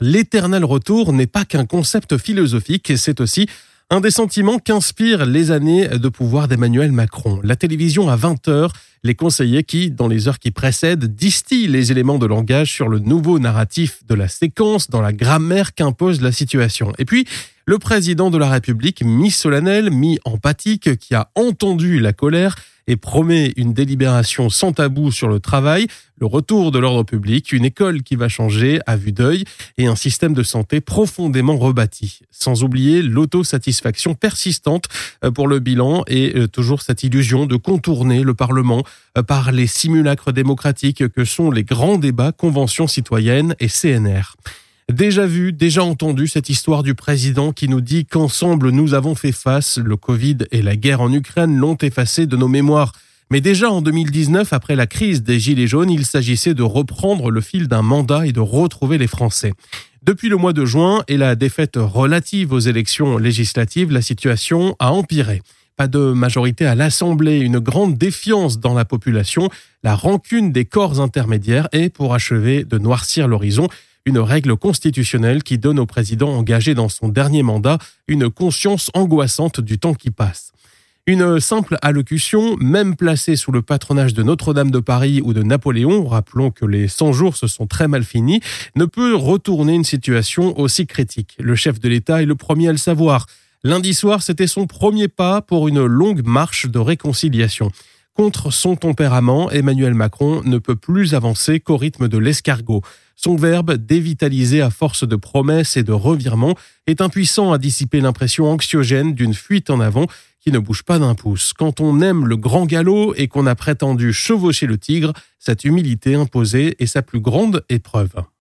l'éternel retour n'est pas qu'un concept philosophique, c'est aussi un des sentiments qu'inspirent les années de pouvoir d'Emmanuel Macron. La télévision à 20 heures, les conseillers qui, dans les heures qui précèdent, distillent les éléments de langage sur le nouveau narratif de la séquence, dans la grammaire qu'impose la situation. Et puis, le président de la République, mi-solennel, mi-empathique, qui a entendu la colère, et promet une délibération sans tabou sur le travail, le retour de l'ordre public, une école qui va changer à vue d'œil et un système de santé profondément rebâti. Sans oublier l'autosatisfaction persistante euh, pour le bilan et euh, toujours cette illusion de contourner le Parlement euh, par les simulacres démocratiques que sont les grands débats conventions citoyennes et CNR. Déjà vu, déjà entendu cette histoire du président qui nous dit qu'ensemble nous avons fait face, le Covid et la guerre en Ukraine l'ont effacé de nos mémoires. Mais déjà en 2019, après la crise des Gilets jaunes, il s'agissait de reprendre le fil d'un mandat et de retrouver les Français. Depuis le mois de juin et la défaite relative aux élections législatives, la situation a empiré. Pas de majorité à l'Assemblée, une grande défiance dans la population, la rancune des corps intermédiaires et, pour achever de noircir l'horizon, une règle constitutionnelle qui donne au président engagé dans son dernier mandat une conscience angoissante du temps qui passe. Une simple allocution, même placée sous le patronage de Notre-Dame de Paris ou de Napoléon, rappelons que les 100 jours se sont très mal finis, ne peut retourner une situation aussi critique. Le chef de l'État est le premier à le savoir. Lundi soir, c'était son premier pas pour une longue marche de réconciliation. Contre son tempérament, Emmanuel Macron ne peut plus avancer qu'au rythme de l'escargot. Son verbe, dévitalisé à force de promesses et de revirements, est impuissant à dissiper l'impression anxiogène d'une fuite en avant qui ne bouge pas d'un pouce. Quand on aime le grand galop et qu'on a prétendu chevaucher le tigre, cette humilité imposée est sa plus grande épreuve.